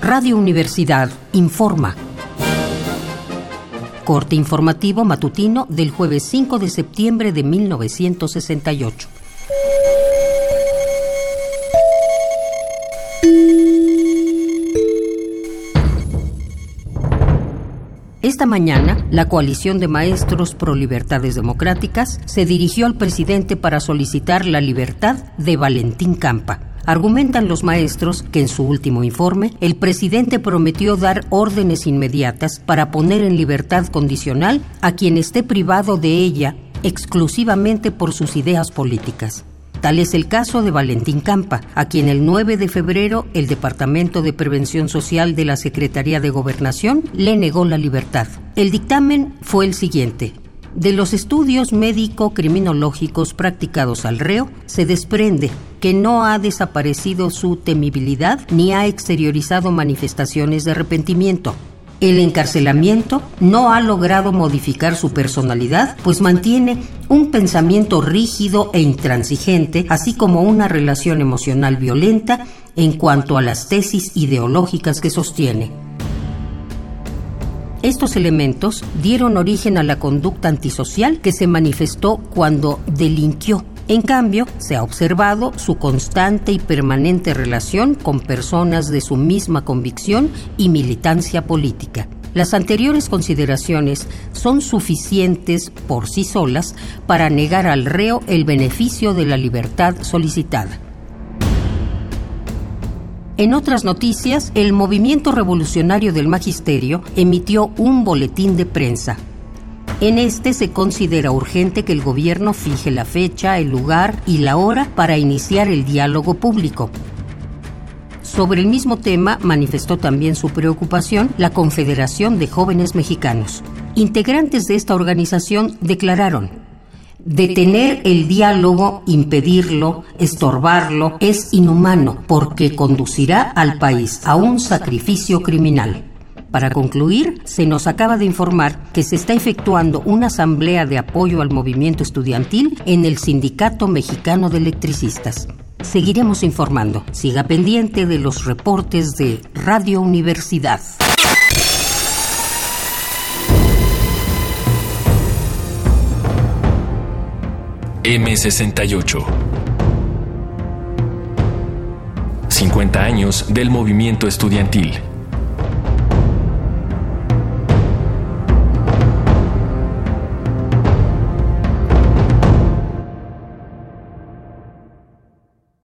Radio Universidad informa. Corte informativo matutino del jueves 5 de septiembre de 1968. Esta mañana, la coalición de maestros pro libertades democráticas se dirigió al presidente para solicitar la libertad de Valentín Campa. Argumentan los maestros que en su último informe el presidente prometió dar órdenes inmediatas para poner en libertad condicional a quien esté privado de ella exclusivamente por sus ideas políticas. Tal es el caso de Valentín Campa, a quien el 9 de febrero el Departamento de Prevención Social de la Secretaría de Gobernación le negó la libertad. El dictamen fue el siguiente. De los estudios médico-criminológicos practicados al reo, se desprende que no ha desaparecido su temibilidad ni ha exteriorizado manifestaciones de arrepentimiento, el encarcelamiento no ha logrado modificar su personalidad, pues mantiene un pensamiento rígido e intransigente, así como una relación emocional violenta en cuanto a las tesis ideológicas que sostiene. Estos elementos dieron origen a la conducta antisocial que se manifestó cuando delinquió en cambio, se ha observado su constante y permanente relación con personas de su misma convicción y militancia política. Las anteriores consideraciones son suficientes por sí solas para negar al reo el beneficio de la libertad solicitada. En otras noticias, el Movimiento Revolucionario del Magisterio emitió un boletín de prensa en este se considera urgente que el gobierno fije la fecha, el lugar y la hora para iniciar el diálogo público. Sobre el mismo tema manifestó también su preocupación la Confederación de Jóvenes Mexicanos. Integrantes de esta organización declararon, Detener el diálogo, impedirlo, estorbarlo, es inhumano porque conducirá al país a un sacrificio criminal. Para concluir, se nos acaba de informar que se está efectuando una asamblea de apoyo al movimiento estudiantil en el Sindicato Mexicano de Electricistas. Seguiremos informando. Siga pendiente de los reportes de Radio Universidad. M68 50 años del movimiento estudiantil.